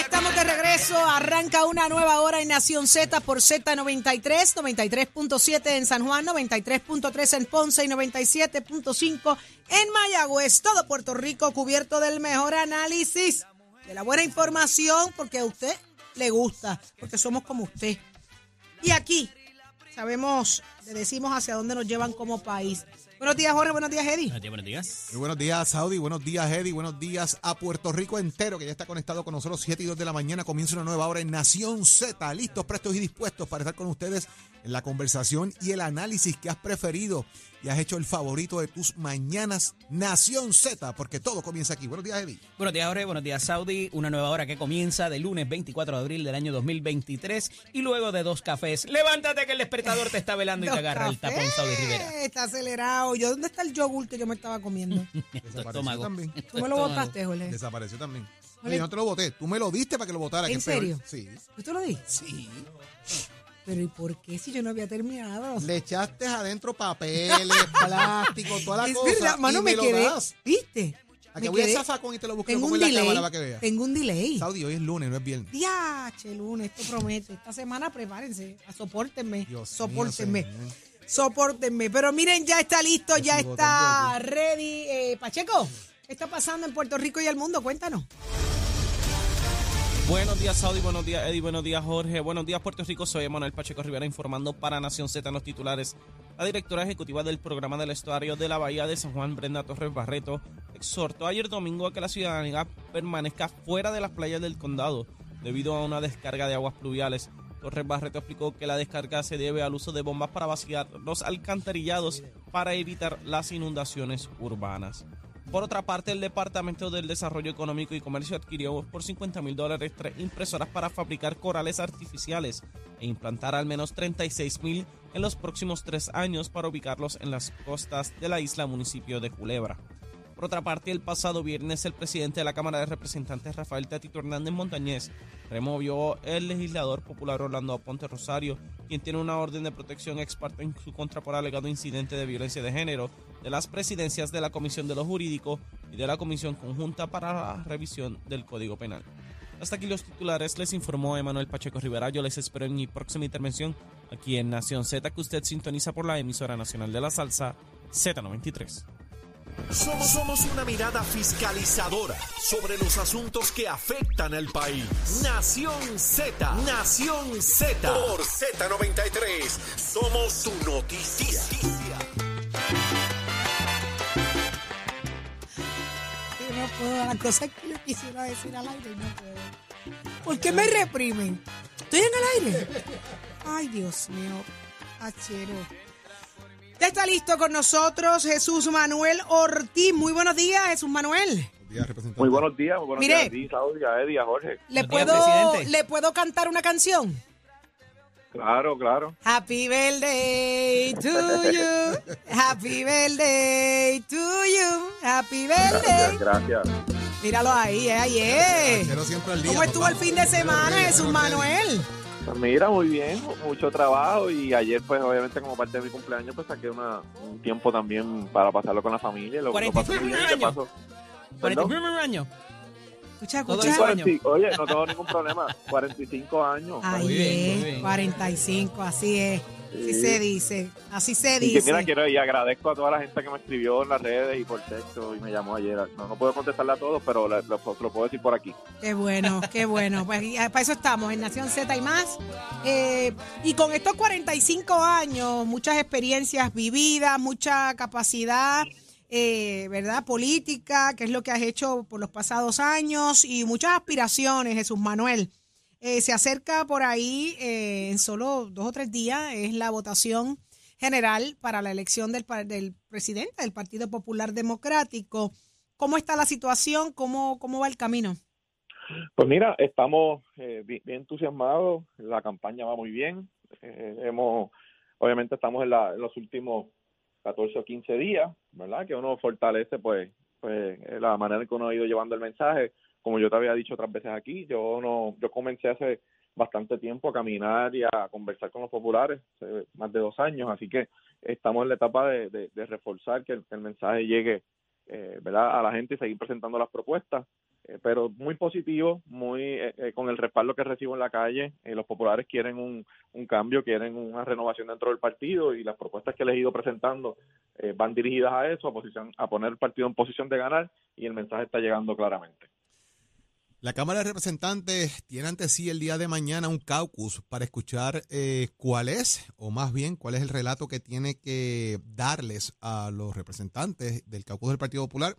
estamos de regreso. Arranca una nueva hora en Nación Z por Z93, 93.7 en San Juan, 93.3 en Ponce y 97.5 en Mayagüez. Todo Puerto Rico cubierto del mejor análisis, de la buena información, porque a usted le gusta, porque somos como usted. Y aquí sabemos, le decimos hacia dónde nos llevan como país. Buenos días, Jorge. Buenos días, Eddie. Buenos días. Muy buenos días, Saudi. Buenos días, Eddie. Buenos días a Puerto Rico entero, que ya está conectado con nosotros. 7 y 2 de la mañana comienza una nueva hora en Nación Z. Listos, prestos y dispuestos para estar con ustedes la conversación y el análisis que has preferido y has hecho el favorito de tus mañanas. Nación Z, porque todo comienza aquí. Buenos días, Eddie. Buenos días, Jorge. Buenos días, Saudi. Una nueva hora que comienza de lunes 24 de abril del año 2023 y luego de dos cafés. Levántate que el despertador te está velando y te agarra el tapón, cafés. Saudi Rivera. Está acelerado. ¿Yo dónde está el yogur que yo me estaba comiendo? Estómago. también. Tú me lo botaste, Jorge. Desapareció también. Oye. Yo no te lo boté. Tú me lo diste para que lo botara. que ¿En serio? Sí. ¿Yo te lo di? Sí. Pero ¿y por qué si yo no había terminado? Le echaste adentro papeles, plástico, toda la es cosa. verdad, mano, y me, lo quedé. ¿Viste? A Me que voy a quedé- zafacón y te lo busco Tengo un en la delay. cámara para que veas. Tengo un delay. Saudi, hoy es lunes, no es viernes. Diache, lunes, esto promete. Esta semana prepárense, sopórtenme, Dios sopórtenme, sopórtenme. Pero miren, ya está listo, ya está ready. Eh, Pacheco, ¿qué está pasando en Puerto Rico y el mundo? Cuéntanos. Buenos días, Saudi. Buenos días, Eddie. Buenos días, Jorge. Buenos días, Puerto Rico. Soy Manuel Pacheco Rivera informando para Nación Z en los titulares. La directora ejecutiva del programa del estuario de la Bahía de San Juan, Brenda Torres Barreto, exhortó ayer domingo a que la ciudadanía permanezca fuera de las playas del condado debido a una descarga de aguas pluviales. Torres Barreto explicó que la descarga se debe al uso de bombas para vaciar los alcantarillados para evitar las inundaciones urbanas. Por otra parte, el Departamento del Desarrollo Económico y Comercio adquirió por 50 mil dólares tres impresoras para fabricar corales artificiales e implantar al menos 36 mil en los próximos tres años para ubicarlos en las costas de la isla municipio de Culebra. Por otra parte, el pasado viernes el presidente de la Cámara de Representantes, Rafael Tatito Hernández Montañez, removió el legislador popular Orlando Ponte Rosario, quien tiene una orden de protección ex en su contra por alegado incidente de violencia de género de las presidencias de la Comisión de lo Jurídico y de la Comisión Conjunta para la Revisión del Código Penal. Hasta aquí los titulares, les informó Emanuel Pacheco Rivera. Yo les espero en mi próxima intervención aquí en Nación Z, que usted sintoniza por la emisora nacional de la salsa Z93. Somos, somos una mirada fiscalizadora sobre los asuntos que afectan al país. Nación Z, Nación Z. Por Z93, somos tu noticia. Puedo, las cosas que yo quisiera decir al aire y no puedo. ¿Por qué me reprimen? ¿Estoy en el aire? Ay, Dios mío. Achero. Ya está listo con nosotros Jesús Manuel Ortiz. Muy buenos días, Jesús Manuel. Buenos días, representante. Muy buenos días, muy buenos Mire. días a ti, Saudi, a Eddie, a Jorge. ¿Le puedo. ¿Le puedo cantar una canción? Claro, claro. Happy birthday to you. Happy birthday to you. Happy birthday. Gracias, gracias. Míralo ahí, eh, ahí día, ¿Cómo estuvo el fin de semana, Jesús Manuel? Pues mira, muy bien, mucho trabajo y ayer pues obviamente como parte de mi cumpleaños pues saqué una, un tiempo también para pasarlo con la familia. Lo, lo 45 pasé muy bien, de años. paso. 41 Perdón. años. Escucha, escucha. eso. 40 oye, no tengo ningún problema, 45 años. Ahí bien, es, muy bien. 45, así es. Así Sí. se dice, así se Y que dice. mira, quiero y agradezco a toda la gente que me escribió en las redes y por texto y me llamó ayer. No, no puedo contestarle a todos, pero le- lo, lo puedo decir por aquí. Qué bueno, qué bueno. Pues y, ah, para eso estamos, en Nación Z y más. Eh, y con estos 45 años, muchas experiencias vividas, mucha capacidad, eh, ¿verdad? Política, que es lo que has hecho por los pasados años, y muchas aspiraciones, Jesús Manuel. Eh, se acerca por ahí, eh, en solo dos o tres días, es la votación general para la elección del, del presidente del Partido Popular Democrático. ¿Cómo está la situación? ¿Cómo, cómo va el camino? Pues mira, estamos eh, bi- bien, entusiasmados, la campaña va muy bien, eh, hemos, obviamente estamos en, la- en los últimos 14 o 15 días, ¿verdad? Que uno fortalece pues, pues eh, la manera en que uno ha ido llevando el mensaje, como yo te había dicho otras veces aquí, yo no, yo comencé hace bastante tiempo a caminar y a conversar con los populares, hace más de dos años, así que estamos en la etapa de, de- de reforzar que el, que el mensaje llegue eh, ¿verdad? a la gente y seguir presentando las propuestas eh, pero muy positivo, muy eh, eh, con el respaldo que recibo en la calle. Eh, los populares quieren un, cambio, quieren una renovación dentro del partido y las propuestas que les he ido presentando van dirigidas a eso, a, posición, a poner el partido en posición de ganar y el mensaje está llegando claramente. La Cámara de Representantes tiene ante sí el día de mañana un caucus para escuchar eh, cuál es, o más bien, cuál es el relato que tiene que darles a los representantes del caucus del Partido Popular,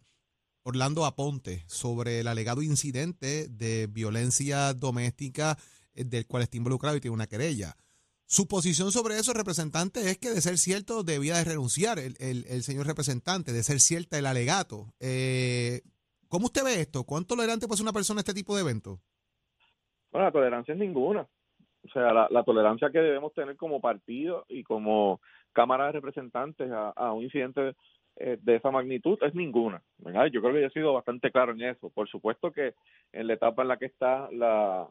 Orlando Aponte, sobre el alegado incidente de violencia doméstica eh, del cual está involucrado y tiene una querella. Su posición sobre eso, representante, es que de ser cierto debía de renunciar el, señor representante, de ser cierta el alegato. Eh, ¿Cómo usted ve esto? ¿Cuán tolerante puede ser una persona a este tipo de eventos? Bueno, la tolerancia es ninguna. O sea, la, tolerancia que debemos tener como partido y como Cámara de Representantes a, un incidente eh, de esa magnitud es ninguna. ¿verdad? Yo creo que yo he sido bastante claro en eso. Por supuesto que en la etapa en la que está la,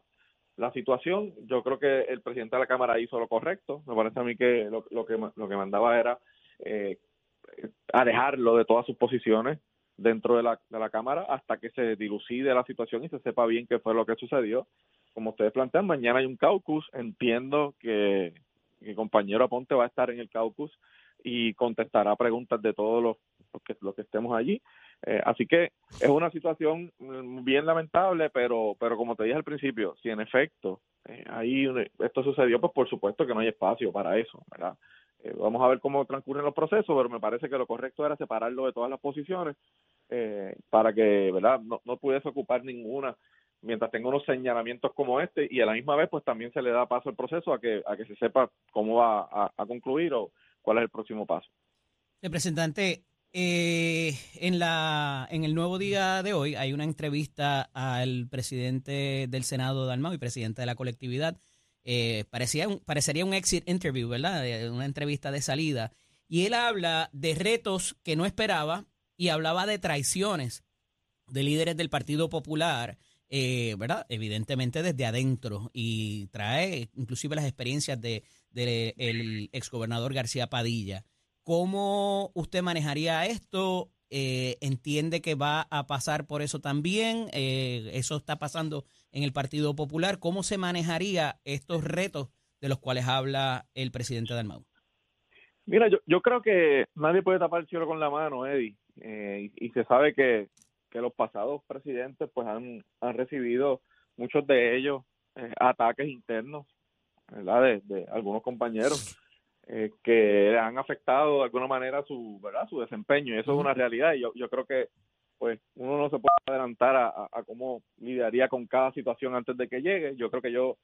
situación, yo creo que el presidente de la Cámara hizo lo correcto. Me parece a mí que lo, lo que lo que mandaba era eh, alejarlo de todas sus posiciones dentro de la, de la Cámara hasta que se dilucide la situación y se sepa bien qué fue lo que sucedió. Como ustedes plantean, mañana hay un caucus. Entiendo que mi compañero Aponte va a estar en el caucus y contestará preguntas de todos los, que, los que estemos allí. Eh, así que es una situación mm, bien lamentable, pero pero como te dije al principio, si en efecto eh, ahí un- esto sucedió, pues por supuesto que no hay espacio para eso, ¿verdad? Eh, vamos a ver cómo transcurren los procesos, pero me parece que lo correcto era separarlo de todas las posiciones eh, para que, ¿verdad? No, no pudiese ocupar ninguna mientras tenga unos señalamientos como este y a la misma vez pues también se le da paso al proceso a que a que se sepa cómo va a, a concluir o cuál es el próximo paso. Representante, eh, en, la, en el nuevo día de hoy hay una entrevista al presidente del Senado, Dalmau, y presidente de la colectividad. Eh, parecía un, parecería un exit interview, ¿verdad? Eh, Una entrevista de salida. Y él habla de retos que no esperaba y hablaba de traiciones de líderes del Partido Popular, eh, ¿verdad? Evidentemente desde adentro y trae inclusive las experiencias de, de el exgobernador García Padilla. ¿Cómo usted manejaría esto? Eh, ¿Entiende que va a pasar por eso también? Eh, ¿Eso está pasando en el Partido Popular? ¿Cómo se manejaría estos retos de los cuales habla el presidente Dalmau? Mira, yo, yo creo que nadie puede tapar el cielo con la mano, Eddie, eh, y, se sabe que, que los pasados presidentes pues han, han recibido muchos de ellos eh, ataques internos, ¿verdad? De algunos compañeros eh, que han afectado de alguna manera su, ¿verdad? Su desempeño y eso es una realidad y yo, yo creo que pues uno no se puede adelantar a, a- a cómo lidiaría con cada situación antes de que llegue. Yo creo que yo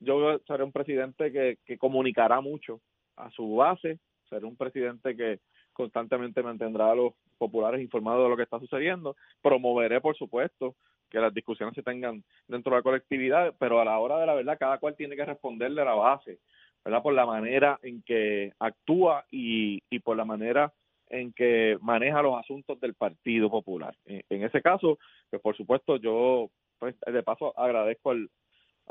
yo seré un presidente que, que comunicará mucho a su base, seré un presidente que constantemente mantendrá a los populares informados de lo que está sucediendo, promoveré, por supuesto, que las discusiones se tengan dentro de la colectividad, pero a la hora de la verdad cada cual tiene que responderle a la base, ¿verdad? Por la manera en que actúa y, y por la manera en que maneja los asuntos del Partido Popular. En, ese caso, pues por supuesto yo, pues de paso agradezco al,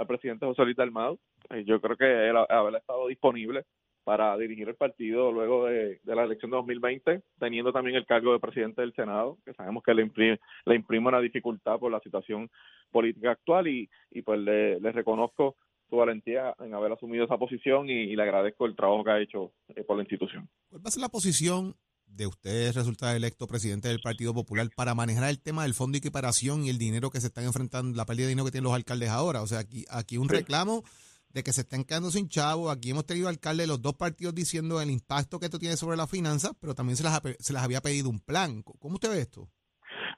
presidente José Luis Dalmau. Eh, Yo creo que él ha- haber estado disponible para dirigir el partido luego de, la elección de 2020, teniendo también el cargo de presidente del Senado, que sabemos que le imprime, le imprime una dificultad por la situación política actual y, y pues le reconozco su valentía en haber asumido esa posición y, y le agradezco el trabajo que ha hecho eh, por la institución. ¿Cuál va a ser la posición de usted, resultar electo presidente del Partido Popular, para manejar el tema del fondo de equiparación y el dinero que se están enfrentando, la pérdida de dinero que tienen los alcaldes ahora? O sea, aquí, aquí un Sí. reclamo de que se están quedando sin chavo. Aquí hemos tenido alcaldes de los dos partidos diciendo el impacto que esto tiene sobre las finanzas, pero también se pe- se les había pedido un plan. ¿Cómo usted ve esto?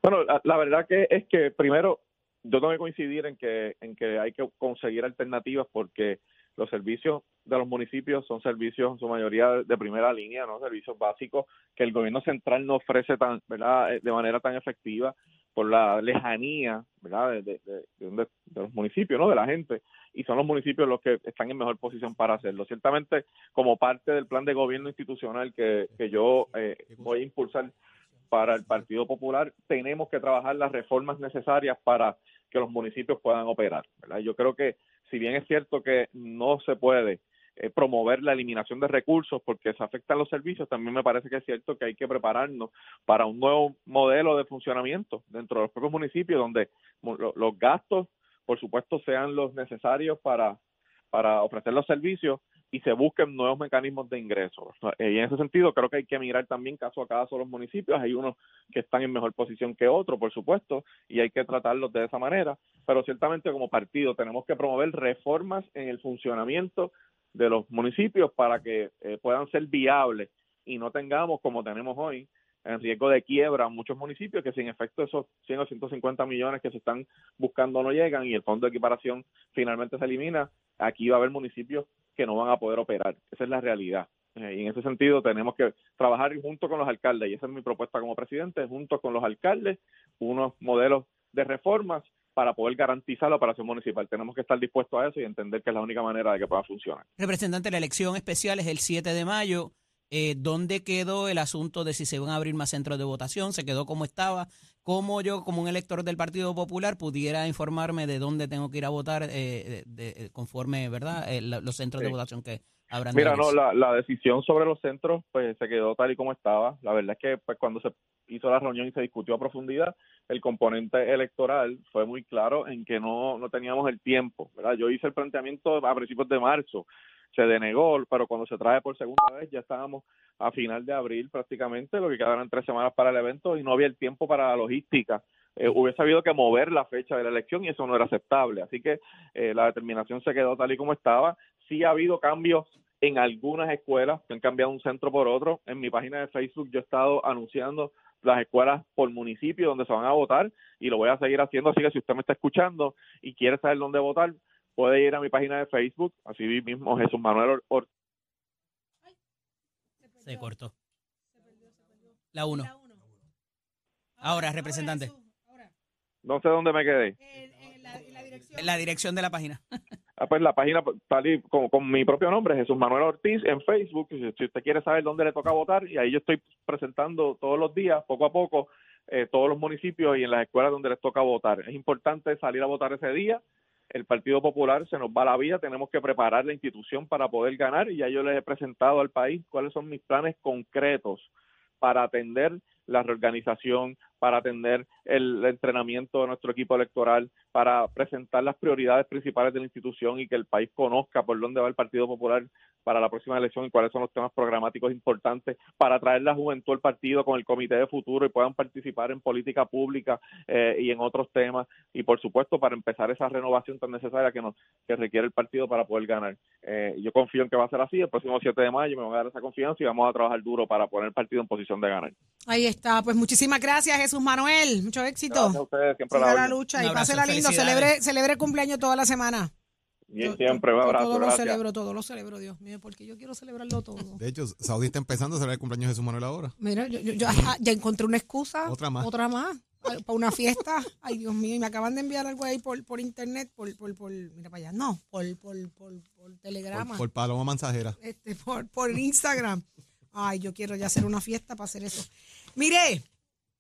Bueno, la, la verdad que es que primero yo tengo que coincidir en que en que hay que conseguir alternativas porque los servicios de los municipios son servicios en su mayoría de primera línea, no servicios básicos que el gobierno central no ofrece tan, ¿verdad? Eh, de manera tan efectiva por la lejanía, ¿verdad? De, de, los municipios, ¿no? De la gente y son los municipios los que están en mejor posición para hacerlo. Ciertamente, como parte del plan de gobierno institucional que, que yo eh, voy a impulsar para el Partido Popular, tenemos que trabajar las reformas necesarias para que los municipios puedan operar. ¿verdad? Yo creo que si bien es cierto que no se puede eh, promover la eliminación de recursos porque se afectan los servicios, también me parece que es cierto que hay que prepararnos para un nuevo modelo de funcionamiento dentro de los propios municipios donde los gastos, por supuesto, sean los necesarios para, para ofrecer los servicios y se busquen nuevos mecanismos de ingreso. Y en ese sentido creo que hay que mirar también caso a caso los municipios. Hay unos que están en mejor posición que otros, por supuesto, y hay que tratarlos de esa manera. Pero ciertamente como partido tenemos que promover reformas en el funcionamiento de los municipios para que eh, puedan ser viables y no tengamos, como tenemos hoy, en riesgo de quiebra muchos municipios que sin efecto esos 100 o 150 millones que se están buscando no llegan y el fondo de equiparación finalmente se elimina, aquí va a haber municipios que no van a poder operar. Esa es la realidad. Eh, y en ese sentido tenemos que trabajar junto con los alcaldes, y esa es mi propuesta como presidente, junto con los alcaldes, unos modelos de reformas para poder garantizar la operación municipal. Tenemos que estar dispuestos a eso y entender que es la única manera de que pueda funcionar. Representante, la elección especial es el 7 de mayo. Eh, ¿Dónde quedó el asunto de si se van a abrir más centros de votación? ¿Se quedó como estaba? ¿Cómo yo, como un elector del Partido Popular, pudiera informarme de dónde tengo que ir a votar eh, de, conforme, ¿verdad? Eh, los centros de votación que habrán. Mira, no, la, la, decisión sobre los centros pues se quedó tal y como estaba. La verdad es que pues, cuando se hizo la reunión y se discutió a profundidad, el componente electoral fue muy claro en que no, no teníamos el tiempo, ¿verdad? Yo hice el planteamiento a principios de marzo, se denegó, pero cuando se trae por segunda vez ya estábamos a final de abril prácticamente, lo que quedaron tres semanas para el evento y no había el tiempo para la logística. Eh, hubiese habido que mover la fecha de la elección y eso no era aceptable. Así que eh, la determinación se quedó tal y como estaba. Sí ha habido cambios en algunas escuelas que han cambiado un centro por otro. En mi página de Facebook yo he estado anunciando las escuelas por municipio donde se van a votar y lo voy a seguir haciendo. Así que si usted me está escuchando y quiere saber dónde votar, puede ir a mi página de Facebook, así mismo Jesús Manuel Ortiz. Se cortó. La 1. Ahora, representante. No sé dónde me quedé. La dirección de la página. Ah, pues la página tal y con, con, mi propio nombre, Jesús Manuel Ortiz, en Facebook. Si, usted quiere saber dónde le toca votar, y ahí yo estoy presentando todos los días, poco a poco, eh, todos los municipios y en las escuelas donde les toca votar. Es importante salir a votar ese día. El Partido Popular se nos va la vida, tenemos que preparar la institución para poder ganar y ya yo les he presentado al país cuáles son mis planes concretos para atender la reorganización, para atender el entrenamiento de nuestro equipo electoral, para presentar las prioridades principales de la institución y que el país conozca por dónde va el Partido Popular para la próxima elección y cuáles son los temas programáticos importantes, para traer la juventud al partido con el comité de futuro y puedan participar en política pública eh, y en otros temas y por supuesto para empezar esa renovación tan necesaria que nos que requiere el partido para poder ganar. Eh, yo confío en que va a ser así, el próximo 7 de mayo me van a dar esa confianza y vamos a trabajar duro para poner el partido en posición de ganar. Ahí está, pues muchísimas gracias Jesús Manuel, mucho éxito. Gracias a ustedes, siempre la, lucha y pásela lindo, celebre, celebre cumpleaños toda la semana. Bien, siempre, un abrazo. Todo lo celebro, todo lo celebro, Dios mío, porque yo quiero celebrarlo todo. De hecho, Saudi está empezando a celebrar el cumpleaños de Jesús Manuel ahora. Mira, yo, yo, ya encontré una excusa. Otra más. Otra más. Para una fiesta. Ay, Dios mío, y me acaban de enviar algo ahí por, por internet, por, por, por, mira para allá, no, por, por, por, por telegrama. Por, paloma mensajera. Este, por, por Instagram. Ay, yo quiero ya hacer una fiesta para hacer eso. Mire,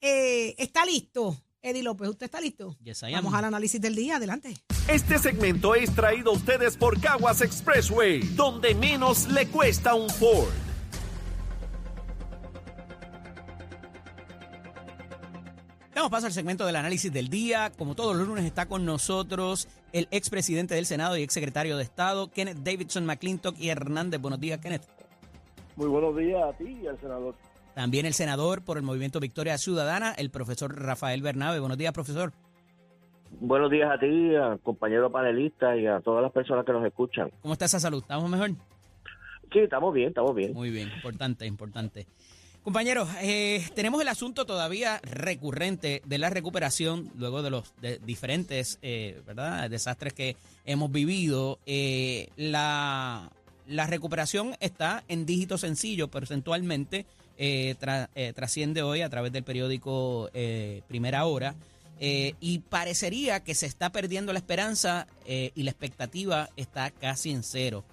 eh, está listo. Eddie López, ¿usted está listo? Vamos al análisis del día, adelante. Este segmento es traído a ustedes por Caguas Expressway, donde menos le cuesta un Ford. Damos paso al segmento del análisis del día. Como todos los lunes está con nosotros el expresidente del Senado y exsecretario de Estado, Kenneth Davidson McClintock y Hernández. Buenos días, Kenneth. Muy buenos días a ti y al senador. También el senador por el Movimiento Victoria Ciudadana, el profesor Rafael Bernabe. Buenos días, profesor. Buenos días a ti, a compañero panelista y a todas las personas que nos escuchan. ¿Cómo está esa salud? ¿Estamos mejor? Sí, estamos bien, estamos bien. Muy bien, importante, importante. Compañeros, eh, tenemos el asunto todavía recurrente de la recuperación luego de los de diferentes eh, ¿verdad? desastres que hemos vivido. Eh, la, la recuperación está en dígito sencillo, porcentualmente eh, eh, trasciende hoy a través del periódico eh, Primera Hora. y parecería que se está perdiendo la esperanza y la expectativa está casi en cero.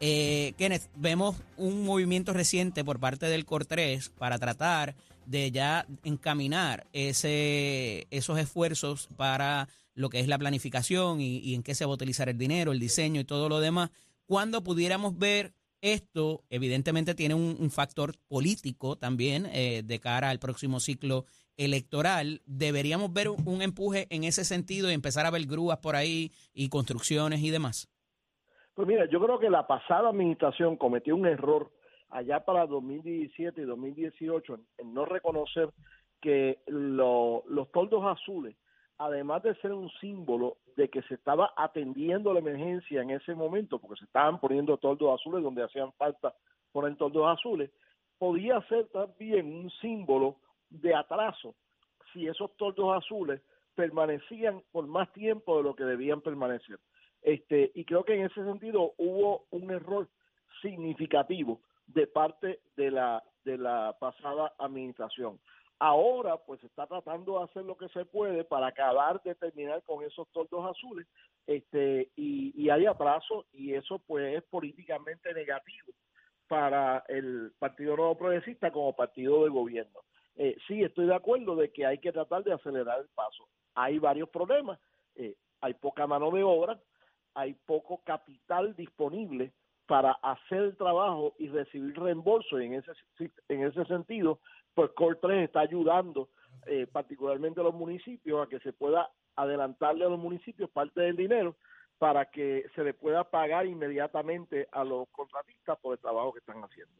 Kenneth, vemos un movimiento reciente por parte del COR3 para tratar de ya encaminar ese, esos esfuerzos para lo que es la planificación y, y en qué se va a utilizar el dinero, el diseño y todo lo demás. Cuando pudiéramos ver esto, evidentemente tiene un, factor político también eh, de cara al próximo ciclo electoral. Deberíamos ver un, un empuje en ese sentido y empezar a ver grúas por ahí y construcciones y demás. Pues mira, yo creo que la pasada administración cometió un error allá para 2017 y 2018 en, en no reconocer que lo- los toldos azules, además de ser un símbolo de que se estaba atendiendo la emergencia en ese momento, porque se estaban poniendo toldos azules donde hacían falta poner toldos azules, podía ser también un símbolo de atraso si esos toldos azules permanecían por más tiempo de lo que debían permanecer. Este, y creo que en ese sentido hubo un error significativo de parte de la de la pasada administración. Ahora, pues está tratando de hacer lo que se puede para acabar de terminar con esos toldos azules, este, y, y hay atraso, y eso pues es políticamente negativo para el Partido Nuevo Progresista como partido de gobierno. Eh, sí, estoy de acuerdo de que hay que tratar de acelerar el paso. Hay varios problemas, eh, hay poca mano de obra, hay poco capital disponible para hacer el trabajo y recibir reembolso y en ese en ese sentido pues Core 3 está ayudando eh, particularmente a los municipios a que se pueda adelantarle a los municipios parte del dinero para que se le pueda pagar inmediatamente a los contratistas por el trabajo que están haciendo.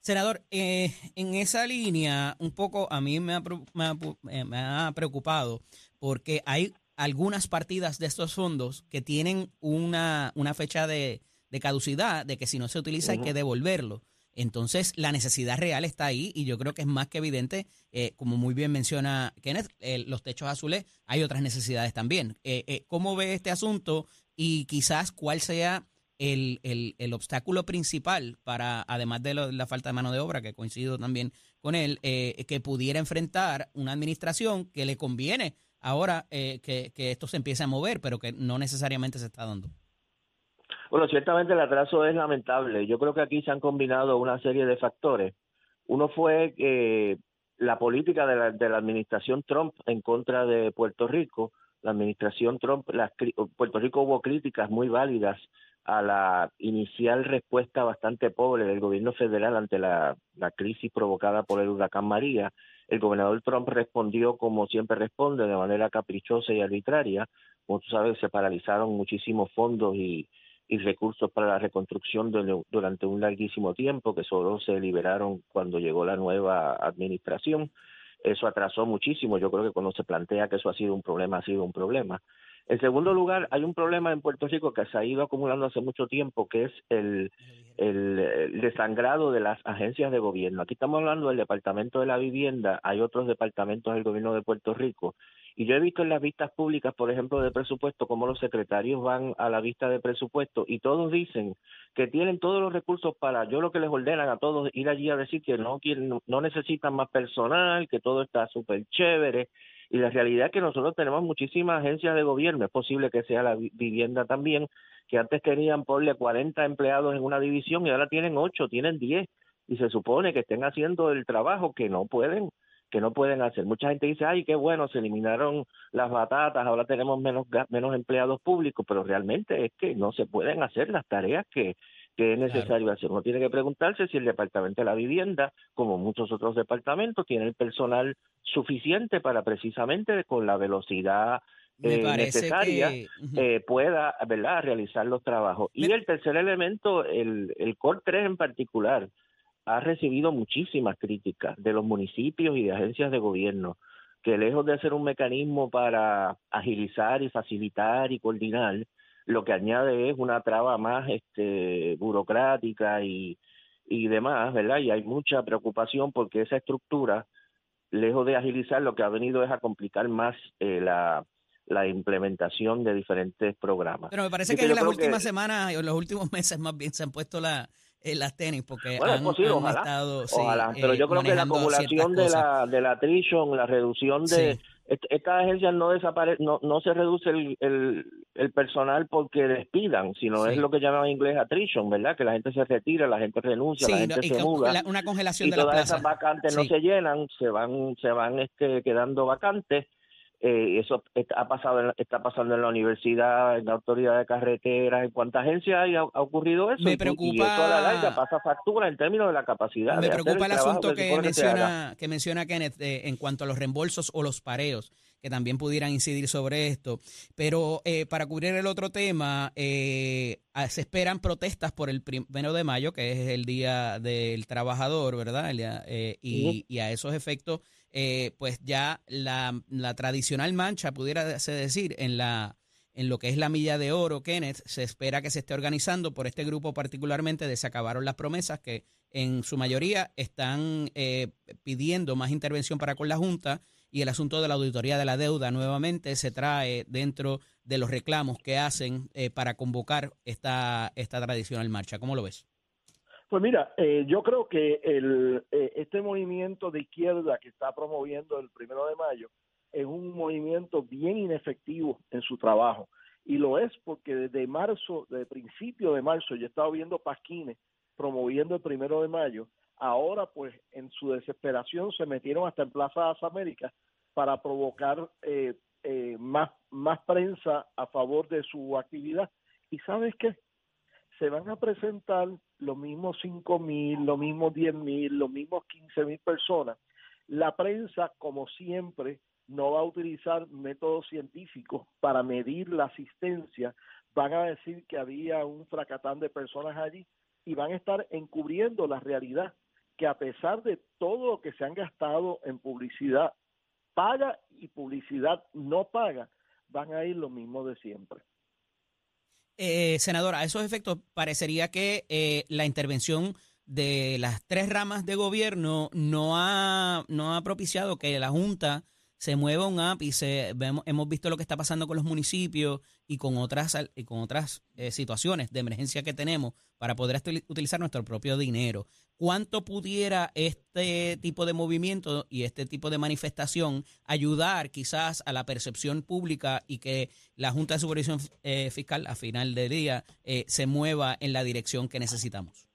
Senador, eh, en esa línea, un poco a mí me ha, me eh, me ha preocupado porque hay algunas partidas de estos fondos que tienen una, una fecha de, de caducidad, de que si no se utiliza hay que devolverlo. Entonces, la necesidad real está ahí y yo creo que es más que evidente, eh, como muy bien menciona Kenneth, eh, los techos azules, hay otras necesidades también. Eh, eh, ¿Cómo ve este asunto y quizás cuál sea el, el, el obstáculo principal para, además de la falta de mano de obra, que coincido también con él, que pudiera enfrentar una administración que le conviene ahora que, que esto se empiece a mover, pero que no necesariamente se está dando? Bueno, ciertamente el atraso es lamentable. Yo creo que aquí se han combinado una serie de factores. Uno fue que la política de la, administración Trump en contra de Puerto Rico, la administración Trump, las, Puerto Rico hubo críticas muy válidas a la inicial respuesta bastante pobre del gobierno federal ante la, la crisis provocada por el huracán María. El gobernador Trump respondió como siempre responde, de manera caprichosa y arbitraria. Como tú sabes, se paralizaron muchísimos fondos y, y recursos para la reconstrucción durante un larguísimo tiempo, que solo se liberaron cuando llegó la nueva administración. Eso atrasó muchísimo. Yo creo que cuando se plantea que eso ha sido un problema, ha sido un problema. En segundo lugar, hay un problema en Puerto Rico que se ha ido acumulando hace mucho tiempo, que es el, el desangrado de las agencias de gobierno. Aquí estamos hablando del Departamento de la Vivienda, hay otros departamentos del gobierno de Puerto Rico, y yo he visto en las vistas públicas, por ejemplo, de presupuesto, cómo los secretarios van a la vista de presupuesto y todos dicen que tienen todos los recursos para, yo lo que les ordenan a todos, ir allí a decir que no quieren, no necesitan más personal, que todo está súper chévere. Y la realidad es que nosotros tenemos muchísimas agencias de gobierno, es posible que sea la vi- vivienda también, que antes tenían, ponle 40 empleados en una división y ahora tienen 8, tienen 10 y se supone que estén haciendo el trabajo que no pueden que no pueden hacer. Mucha gente dice, ay, qué bueno, se eliminaron las batatas, ahora tenemos menos menos empleados públicos, pero realmente es que no se pueden hacer las tareas que, que es necesario hacer. Uno tiene que preguntarse si el Departamento de la Vivienda, como muchos otros departamentos, tiene el personal suficiente para precisamente con la velocidad eh, necesaria que... Eh, pueda verdad realizar los trabajos. Y el tercer elemento, el, el COR 3 en particular, ha recibido muchísimas críticas de los municipios y de agencias de gobierno, que lejos de ser un mecanismo para agilizar y facilitar y coordinar, lo que añade es una traba más este, burocrática y, y demás, ¿verdad? Y hay mucha preocupación porque esa estructura, lejos de agilizar, lo que ha venido es a complicar más eh, la, la implementación de diferentes programas. Pero me parece que en las últimas semanas, en los últimos meses más bien, se han puesto la, eh, las tenis porque bueno, han, es posible, han ojalá, estado, ojalá. pero eh, yo creo que la acumulación de la, de la attrition, la reducción de... Sí. Estas agencias no desaparece, no, no se reduce el, el, el personal porque despidan, sino Sí. es lo que llaman en inglés attrition, ¿verdad? Que la gente se retira, la gente renuncia, la gente se muda la- una congelación y de todas plazas. esas vacantes no se llenan, se van, se van este, quedando vacantes. Eh, eso está, ha pasado está pasando en la universidad, en la autoridad de carreteras, en cuánta agencia hay, ha, ha ocurrido eso. Me y tú- Y preocupa- eso a la larga pasa factura en términos de la capacidad. Me preocupa el, asunto que, menciona, que menciona Kenneth eh, en cuanto a los reembolsos o los pareos, que también pudieran incidir sobre esto. Pero eh, para cubrir el otro tema, eh, se esperan protestas por el primero de mayo, que es el Día del Trabajador, ¿verdad? Eh, y, y a esos efectos, eh, pues ya la, la tradicional mancha, pudiera decir, en la en lo que es la milla de oro, Kenneth, se espera que se esté organizando por este grupo particularmente de Se acabaron las promesas, que en su mayoría están eh, pidiendo más intervención para con la Junta y el asunto de la auditoría de la deuda nuevamente se trae dentro de los reclamos que hacen eh, para convocar esta, esta tradicional marcha. ¿Cómo lo ves? Pues mira, eh, yo creo que el, eh, este movimiento de izquierda que está promoviendo el primero de mayo es un movimiento bien inefectivo en su trabajo. Y lo es porque desde marzo, desde principio de marzo, yo he estado viendo pasquines promoviendo el primero de mayo. Ahora, pues, en su desesperación se metieron hasta en Plaza de las Américas para provocar eh, eh, más, más prensa a favor de su actividad. ¿Y sabes qué? se van a presentar los mismos cinco mil, los mismos diez mil, los mismos quince mil personas. La prensa, como siempre, no va a utilizar métodos científicos para medir la asistencia. Van a decir que había un fracatán de personas allí y van a estar encubriendo la realidad que a pesar de todo lo que se han gastado en publicidad paga y publicidad no paga, van a ir lo mismo de siempre. Eh, senadora, a esos efectos parecería que eh, la intervención de las tres ramas de gobierno no ha, no ha propiciado que la Junta se mueva un ápice. Vemos, hemos visto lo que está pasando con los municipios y con otras, y con otras eh, situaciones de emergencia que tenemos para poder utilizar nuestro propio dinero. ¿Cuánto pudiera este tipo de movimiento y este tipo de manifestación ayudar quizás a la percepción pública y que la Junta de Supervisión eh, Fiscal a final del día eh, se mueva en la dirección que necesitamos?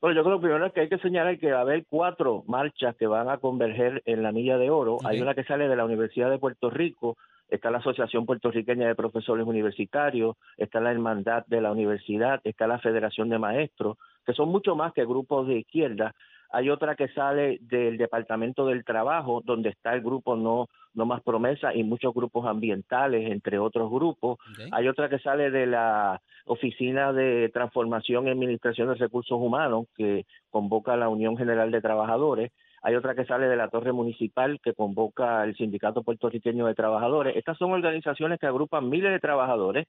Bueno, yo creo que primero es que hay que señalar que va a haber cuatro marchas que van a converger en la milla de oro. Hay una que sale de la Universidad de Puerto Rico, está la Asociación Puertorriqueña de Profesores Universitarios, está la Hermandad de la Universidad, está la Federación de Maestros, que son mucho más que grupos de izquierda. Hay otra que sale del Departamento del Trabajo, donde está el grupo No, no Más Promesa y muchos grupos ambientales, entre otros grupos. Hay otra que sale de la Oficina de Transformación y Administración de Recursos Humanos, que convoca a la Unión General de Trabajadores. Hay otra que sale de la Torre Municipal, que convoca al Sindicato Puertorriqueño de Trabajadores. Estas son organizaciones que agrupan miles de trabajadores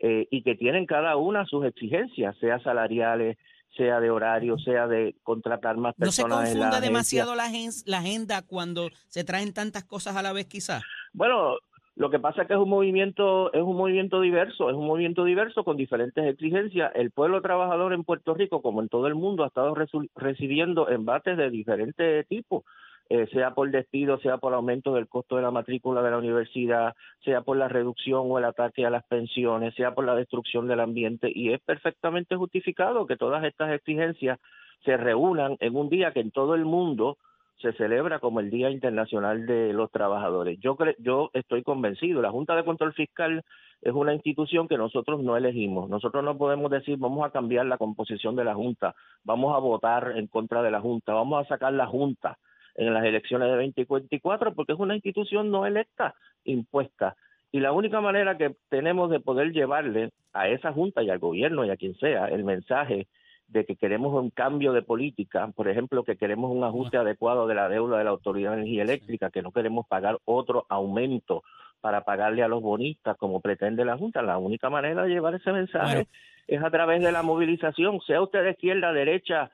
eh, y que tienen cada una sus exigencias, sea salariales, sea de horario, sea de contratar más ¿No se personas en la confunda demasiado la, agen- la agenda cuando se traen tantas cosas a la vez quizás? Bueno, lo que pasa es que es un movimiento, es un movimiento diverso, es un movimiento diverso con diferentes exigencias. El pueblo trabajador en Puerto Rico, como en todo el mundo, ha estado recibiendo embates de diferentes tipos, eh, sea por despido, sea por aumento del costo de la matrícula de la universidad, sea por la reducción o el ataque a las pensiones, sea por la destrucción del ambiente, y es perfectamente justificado que todas estas exigencias se reúnan en un día que en todo el mundo se celebra como el Día Internacional de los Trabajadores. Yo cre- yo estoy convencido, la Junta de Control Fiscal es una institución que nosotros no elegimos. Nosotros no podemos decir vamos a cambiar la composición de la Junta, vamos a votar en contra de la Junta, vamos a sacar la Junta en las elecciones de 2024 porque es una institución no electa, impuesta. Y la única manera que tenemos de poder llevarle a esa Junta y al gobierno y a quien sea el mensaje de que queremos un cambio de política, por ejemplo, que queremos un ajuste adecuado de la deuda de la Autoridad de Energía Eléctrica, que no queremos pagar otro aumento para pagarle a los bonistas como pretende la Junta. La única manera de llevar ese mensaje Bueno. es a través de la movilización, sea usted de izquierda, derecha,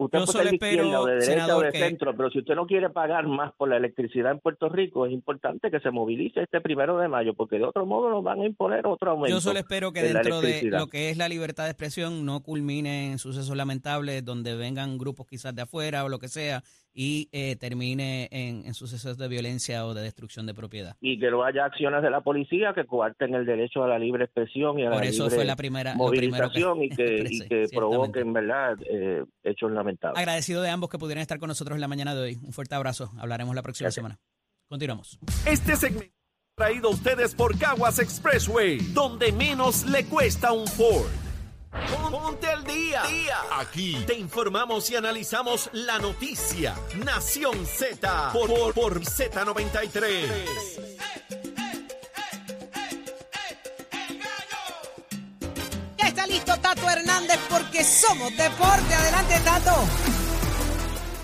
Usted Yo puede solo ser de izquierda espero, o de derecha o de que- centro, pero si usted no quiere pagar más por la electricidad en Puerto Rico, es importante que se movilice este primero de mayo, porque de otro modo nos van a imponer otro aumento. Yo solo espero que de dentro de lo que es la libertad de expresión no culmine en sucesos lamentables donde vengan grupos quizás de afuera o lo que sea y eh, termine en, en sucesos de violencia o de destrucción de propiedad. y que no haya acciones de la policía que coarten el derecho a la libre expresión y a Por la eso libre fue la primera, lo primero que movilización y que, y que provoquen, ¿verdad?, eh, hechos lamentables. Agradecido de ambos que pudieran estar con nosotros en la mañana de hoy. Un fuerte abrazo. Hablaremos la próxima Gracias. semana. Continuamos. Este segmento traído a ustedes por Caguas Expressway, donde menos le cuesta un Ford. Ponte al día. Aquí te informamos y analizamos la noticia. Nación Z por, por, por Z93. Ya está listo Tato Hernández porque somos deporte. Adelante, Tato.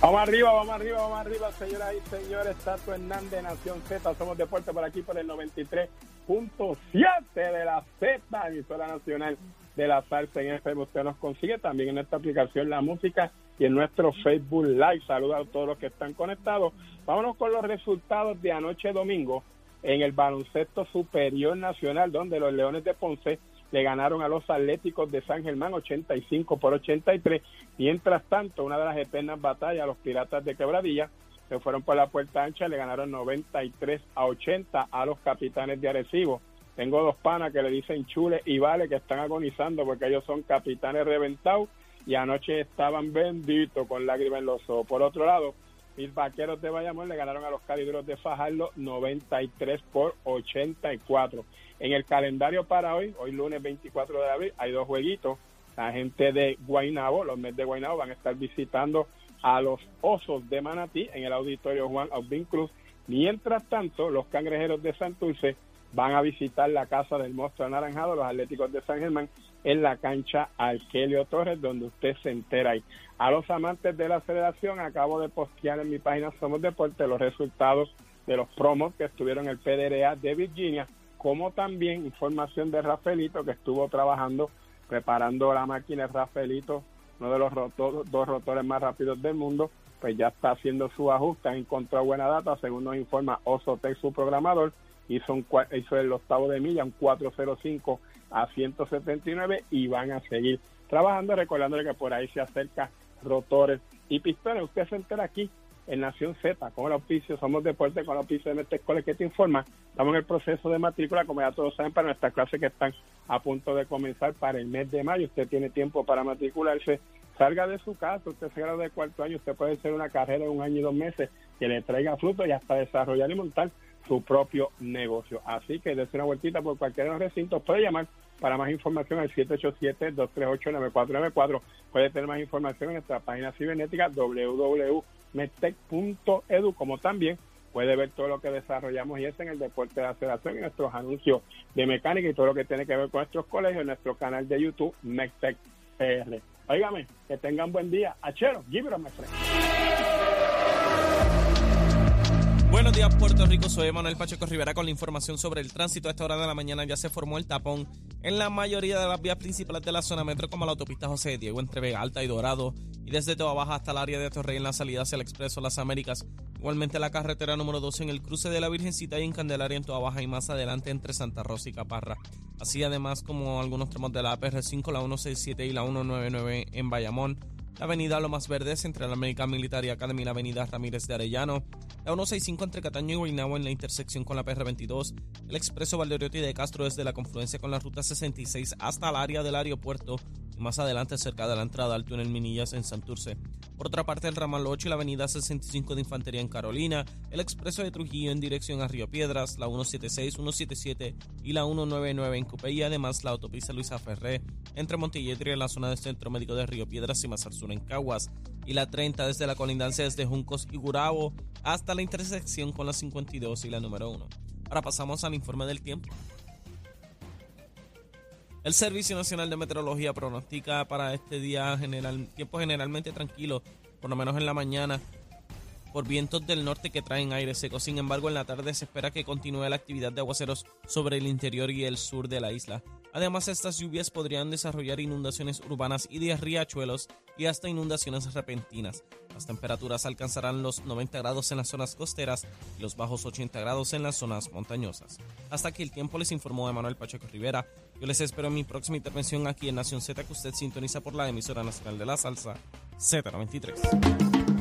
Vamos arriba, vamos arriba, vamos arriba, señoras y señores. Tato Hernández, Nación Z. Somos deporte por aquí por el 93.7 de la Z, emisora nacional de la salsa en FM. Usted nos consigue también en nuestra aplicación La Música y en nuestro Facebook Live. Saludos a todos los que están conectados. Vámonos con los resultados de anoche domingo en el baloncesto superior nacional, donde los Leones de Ponce le ganaron a los Atléticos de San Germán 85 por 83. Mientras tanto, una de las eternas batallas, los Piratas de Quebradilla, se fueron por la puerta ancha, le ganaron 93 a 80 a los Capitanes de Arecibo. Tengo dos panas que le dicen Chule y Vale que están agonizando porque ellos son capitanes reventados y anoche estaban benditos con lágrimas en los ojos. Por otro lado, mis vaqueros de Bayamón le ganaron a los calibros de Fajardo 93 por 84. En el calendario para hoy, hoy lunes 24 de abril, hay dos jueguitos. La gente de Guaynabo, los Mets de Guaynabo, van a estar visitando a los Osos de Manatí en el auditorio Juan Aubin Cruz. Mientras tanto, los Cangrejeros de Santurce van a visitar la casa del monstruo anaranjado, los Atléticos de San Germán, en la cancha Arkelio Torres, donde usted se entera ahí. A los amantes de la aceleración, acabo de postear en mi página Somos Deporte los resultados de los promos que estuvieron en el PDRA de Virginia, como también información de Rafaelito, que estuvo trabajando, preparando la máquina Rafaelito, uno de los dos rotores más rápidos del mundo, pues ya está haciendo su ajuste, ha encontrado buena data, según nos informa Osotec, su programador, hizo, un, hizo el octavo de milla, un 405 a 179 y van a seguir trabajando, recordándole que por ahí se acerca rotores y pistones. Usted se entera aquí en Nación Z, con el auspicio, somos deporte con el auspicio de Mestre Escuela que te informa. Estamos en el proceso de matrícula, como ya todos saben, para nuestras clases que están a punto de comenzar para el mes de mayo. Usted tiene tiempo para matricularse. Salga de su casa, usted se graba de cuarto año, usted puede hacer una carrera de un año y dos meses que le traiga fruto y hasta desarrollar y montar su propio negocio. Así que desde una vueltita por cualquiera de los recintos, puede llamar para más información al 787-238-9494. Puede tener más información en nuestra página cibernética www.medtech.edu, como también puede ver todo lo que desarrollamos y es en el deporte de aceleración y nuestros anuncios de mecánica y todo lo que tiene que ver con nuestros colegios nuestro canal de YouTube, MedTech PR. Óigame, que tengan buen día. Achero. Buenos días, Puerto Rico. Soy Manuel Pacheco Rivera con la información sobre el tránsito. A esta hora de la mañana ya se formó el tapón en la mayoría de las vías principales de la zona metro, como la autopista José de Diego entre Vega Alta y Dorado, y desde Toa Baja hasta el área de Torrey en la salida hacia el Expreso Las Américas. Igualmente la carretera número 12 en el cruce de la Virgencita y en Candelaria en Toa Baja y más adelante entre Santa Rosa y Caparra. Así además como algunos tramos de la PR5, la 167 y la 199 en Bayamón. Avenida Lomas Verdes entre la American Military Academy y la avenida Ramírez de Arellano. La 165 entre Cataño y Guaynabo en la intersección con la PR22. El expreso Valderiotti de Castro desde la confluencia con la ruta 66 hasta el área del aeropuerto más adelante cerca de la entrada al túnel Minillas en Santurce. Por otra parte, el ramal 8 y la avenida 65 de Infantería en Carolina, el expreso de Trujillo en dirección a Río Piedras, la 176, 177 y la 199 en Cupé y además la autopista Luisa Ferré entre Montelledre en la zona del Centro Médico de Río Piedras y sur en Caguas y la 30 desde la colindancia desde Juncos y Gurabo hasta la intersección con la 52 y la número 1. Ahora pasamos al informe del tiempo. El Servicio Nacional de Meteorología pronostica para este día tiempo generalmente tranquilo, por lo menos en la mañana, por vientos del norte que traen aire seco. Sin embargo, en la tarde se espera que continúe la actividad de aguaceros sobre el interior y el sur de la isla. Además, estas lluvias podrían desarrollar inundaciones urbanas y de riachuelos y hasta inundaciones repentinas. Las temperaturas alcanzarán los 90 grados en las zonas costeras y los bajos 80 grados en las zonas montañosas. Hasta aquí el tiempo les informó Emanuel Pacheco Rivera. Yo les espero en mi próxima intervención aquí en Nación Z que usted sintoniza por la emisora nacional de la salsa Z93.